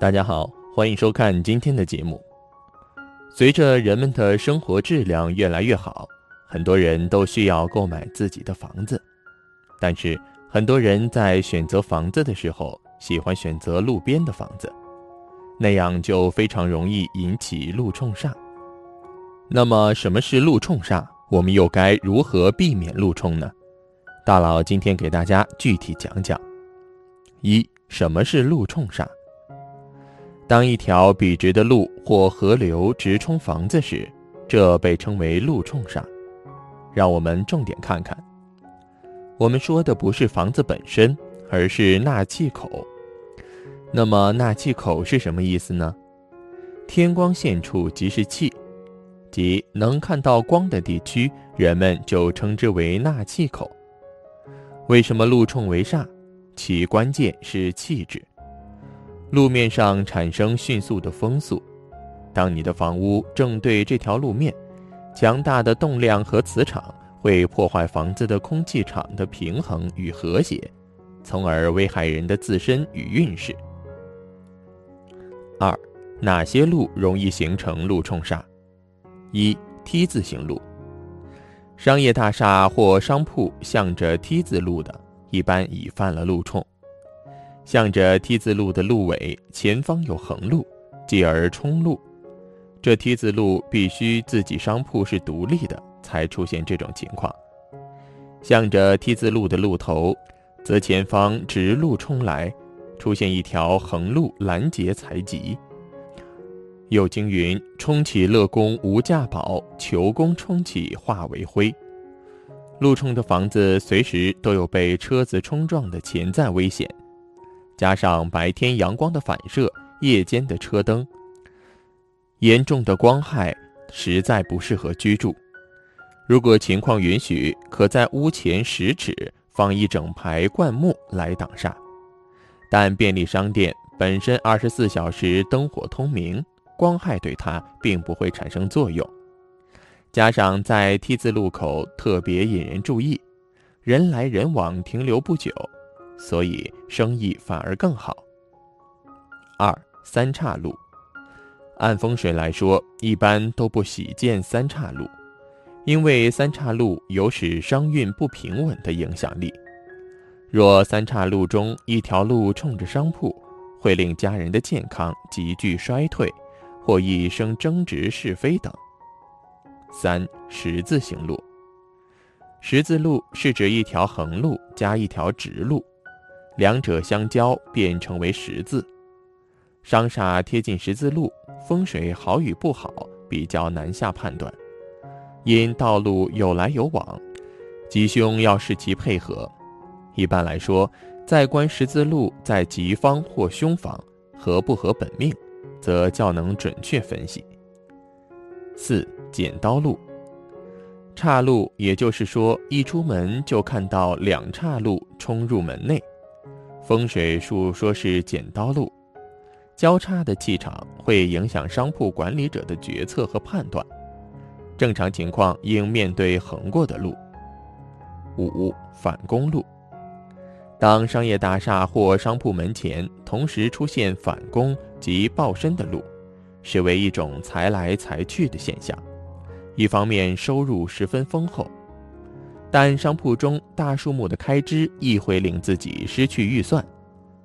大家好，欢迎收看今天的节目。随着人们的生活质量越来越好，很多人都需要购买自己的房子。但是，很多人在选择房子的时候，喜欢选择路边的房子，那样就非常容易引起路冲煞。那么，什么是路冲煞？我们又该如何避免路冲呢？大佬今天给大家具体讲讲。一，什么是路冲煞？当一条笔直的路或河流直冲房子时，这被称为路冲煞。让我们重点看看。我们说的不是房子本身，而是纳气口。那么纳气口是什么意思呢？天光线处即是气，即能看到光的地区，人们就称之为纳气口。为什么路冲为煞？其关键是气质。路面上产生迅速的风速，当你的房屋正对这条路面，强大的动量和磁场会破坏房子的空气场的平衡与和谐，从而危害人的自身与运势。二，哪些路容易形成路冲煞？一，T 字形路。商业大厦或商铺向着 T 字路的，一般已犯了路冲。向着 T 字路的路尾前方有横路，继而冲路。这 T 字路必须自己商铺是独立的，才出现这种情况。向着 T 字路的路头，则前方直路冲来，出现一条横路拦截财吉。又经云：“冲起乐宫无价宝，求宫冲起化为灰。”路冲的房子随时都有被车子冲撞的潜在危险。加上白天阳光的反射，夜间的车灯，严重的光害实在不适合居住。如果情况允许，可在屋前十尺放一整排灌木来挡煞。但便利商店本身二十四小时灯火通明，光害对它并不会产生作用。加上在 T 字路口特别引人注意，人来人往停留不久。所以生意反而更好。二三岔路，按风水来说，一般都不喜见三岔路，因为三岔路有使商运不平稳的影响力。若三岔路中一条路冲着商铺，会令家人的健康急剧衰退，或易生争执是非等。三十字形路，十字路是指一条横路加一条直路。两者相交便成为十字，商厦贴近十字路，风水好与不好比较难下判断。因道路有来有往，吉凶要视其配合。一般来说，在观十字路在吉方或凶方合不合本命，则较能准确分析。四剪刀路，岔路，也就是说一出门就看到两岔路冲入门内。风水术说是剪刀路，交叉的气场会影响商铺管理者的决策和判断。正常情况应面对横过的路。五反攻路，当商业大厦或商铺门前同时出现反攻及抱身的路，视为一种财来财去的现象。一方面收入十分丰厚。但商铺中大数目的开支亦会令自己失去预算，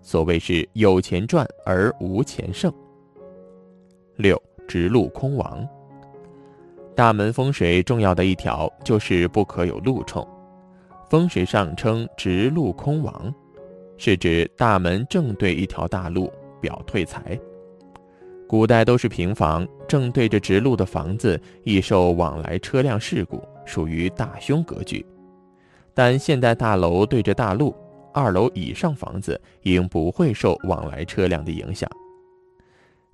所谓是有钱赚而无钱剩。六直路空亡，大门风水重要的一条就是不可有路冲，风水上称直路空亡，是指大门正对一条大路，表退财。古代都是平房，正对着直路的房子易受往来车辆事故，属于大凶格局。但现代大楼对着大路，二楼以上房子应不会受往来车辆的影响。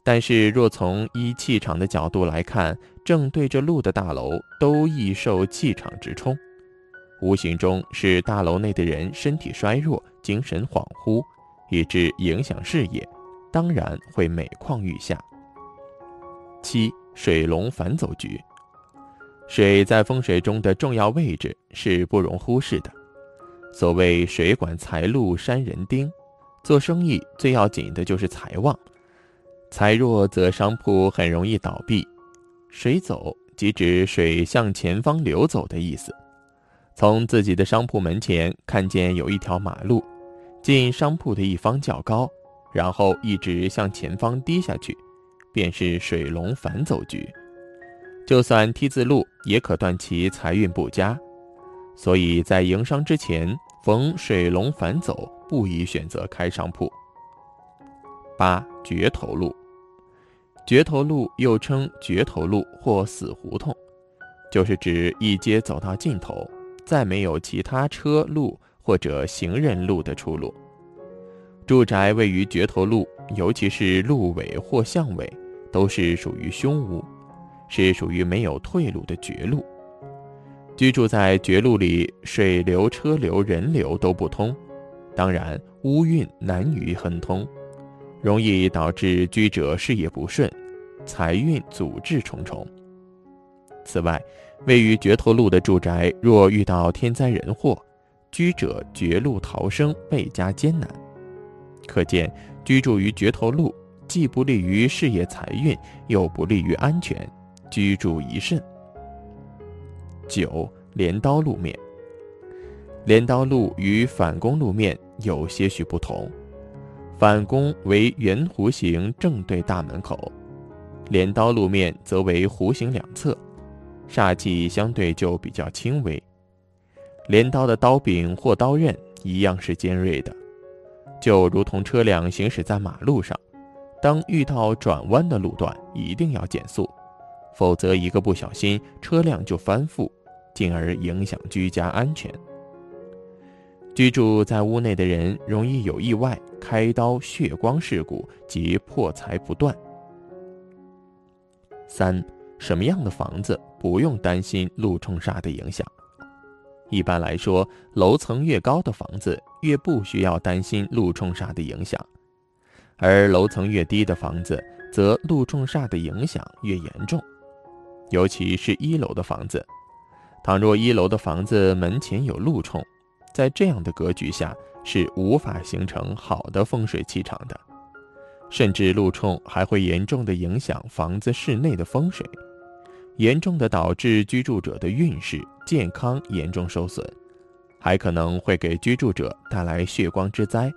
但是若从依气场的角度来看，正对着路的大楼都易受气场直冲，无形中使大楼内的人身体衰弱、精神恍惚，以致影响视野，当然会每况愈下。七水龙反走局，水在风水中的重要位置是不容忽视的。所谓水管财路山人丁，做生意最要紧的就是财旺，财弱则商铺很容易倒闭。水走即指水向前方流走的意思。从自己的商铺门前看见有一条马路，进商铺的一方较高，然后一直向前方低下去。便是水龙反走局，就算梯字路也可断其财运不佳，所以在营商之前，逢水龙反走，不宜选择开商铺。八绝头路，绝头路又称绝头路或死胡同，就是指一街走到尽头，再没有其他车路或者行人路的出路。住宅位于绝头路，尤其是路尾或巷尾，都是属于凶屋，是属于没有退路的绝路。居住在绝路里，水流、车流、人流都不通，当然屋运难于亨通，容易导致居者事业不顺，财运阻滞重重。此外，位于绝头路的住宅，若遇到天灾人祸，居者绝路逃生倍加艰难。可见，居住于绝头路，既不利于事业财运，又不利于安全，居住宜慎。九镰刀路面，镰刀路与反弓路面有些许不同，反弓为圆弧形正对大门口，镰刀路面则为弧形两侧，煞气相对就比较轻微。镰刀的刀柄或刀刃一样是尖锐的。就如同车辆行驶在马路上，当遇到转弯的路段，一定要减速，否则一个不小心，车辆就翻覆，进而影响居家安全。居住在屋内的人容易有意外、开刀、血光事故及破财不断。三，什么样的房子不用担心路冲煞的影响？一般来说，楼层越高的房子越不需要担心路冲煞的影响，而楼层越低的房子则路冲煞的影响越严重。尤其是一楼的房子，倘若一楼的房子门前有路冲，在这样的格局下是无法形成好的风水气场的，甚至路冲还会严重的影响房子室内的风水。严重的导致居住者的运势、健康严重受损，还可能会给居住者带来血光之灾，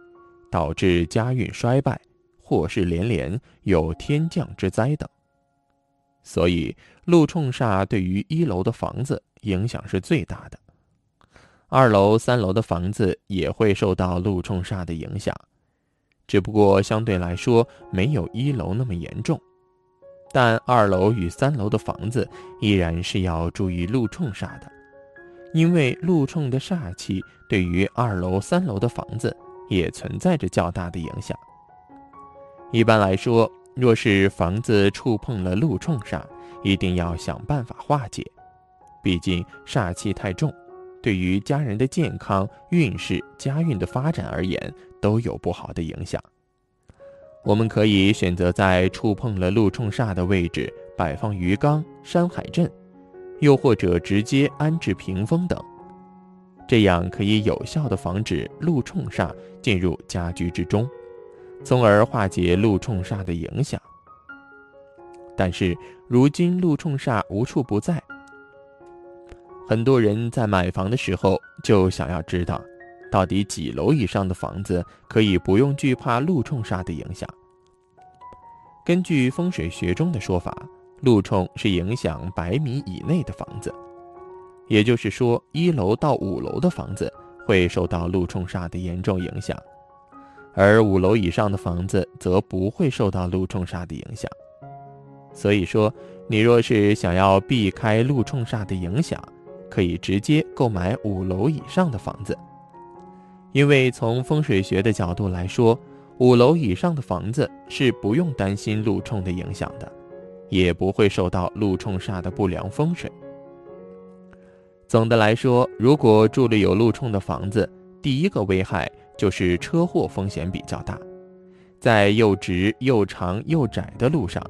导致家运衰败、祸事连连、有天降之灾等。所以，路冲煞对于一楼的房子影响是最大的，二楼、三楼的房子也会受到路冲煞的影响，只不过相对来说没有一楼那么严重。但二楼与三楼的房子依然是要注意路冲煞的，因为路冲的煞气对于二楼、三楼的房子也存在着较大的影响。一般来说，若是房子触碰了路冲煞，一定要想办法化解，毕竟煞气太重，对于家人的健康、运势、家运的发展而言都有不好的影响。我们可以选择在触碰了路冲煞的位置摆放鱼缸、山海镇，又或者直接安置屏风等，这样可以有效的防止路冲煞进入家居之中，从而化解路冲煞的影响。但是如今路冲煞无处不在，很多人在买房的时候就想要知道。到底几楼以上的房子可以不用惧怕路冲煞的影响？根据风水学中的说法，路冲是影响百米以内的房子，也就是说，一楼到五楼的房子会受到路冲煞的严重影响，而五楼以上的房子则不会受到路冲煞的影响。所以说，你若是想要避开路冲煞的影响，可以直接购买五楼以上的房子，因为从风水学的角度来说，五楼以上的房子是不用担心路冲的影响的，也不会受到路冲煞的不良风水。总的来说，如果住了有路冲的房子，第一个危害就是车祸风险比较大。在又直又长又窄的路上，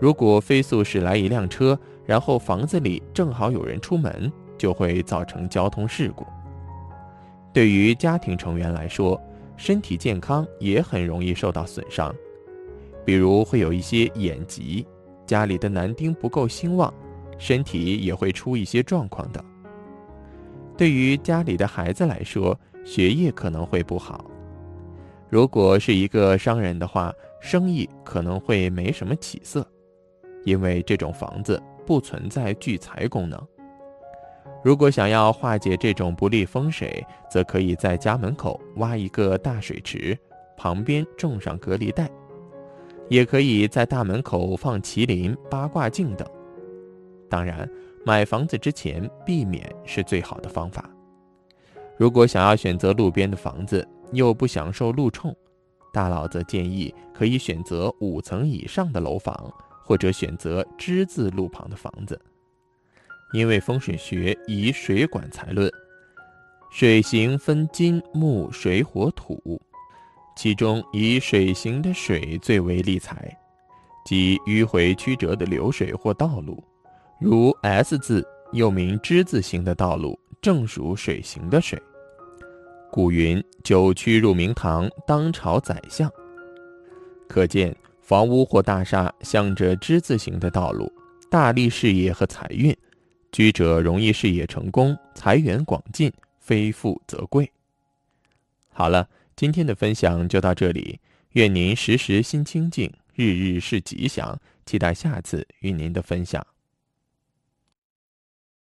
如果飞速驶来一辆车，然后房子里正好有人出门，就会造成交通事故。对于家庭成员来说，身体健康也很容易受到损伤，比如会有一些眼疾，家里的男丁不够兴旺，身体也会出一些状况等。对于家里的孩子来说，学业可能会不好。如果是一个商人的话，生意可能会没什么起色，因为这种房子不存在聚财功能。如果想要化解这种不利风水，则可以在家门口挖一个大水池，旁边种上隔离带，也可以在大门口放麒麟、八卦镜等。当然。买房子之前避免是最好的方法。如果想要选择路边的房子又不享受路冲，大佬则建议可以选择五层以上的楼房，或者选择之字路旁的房子。因为风水学以水管财论，水形分金木水火土，其中以水形的水最为利财，即迂回曲折的流水或道路。如 S 字又名之字形的道路，正属水形的水。古云：“九曲入明堂，当朝宰相。”可见，房屋或大厦向着之字形的道路，大利事业和财运，居者容易事业成功，财源广进，非富则贵。好了，今天的分享就到这里，愿您时时心清静，日日是吉祥。期待下次与您的分享。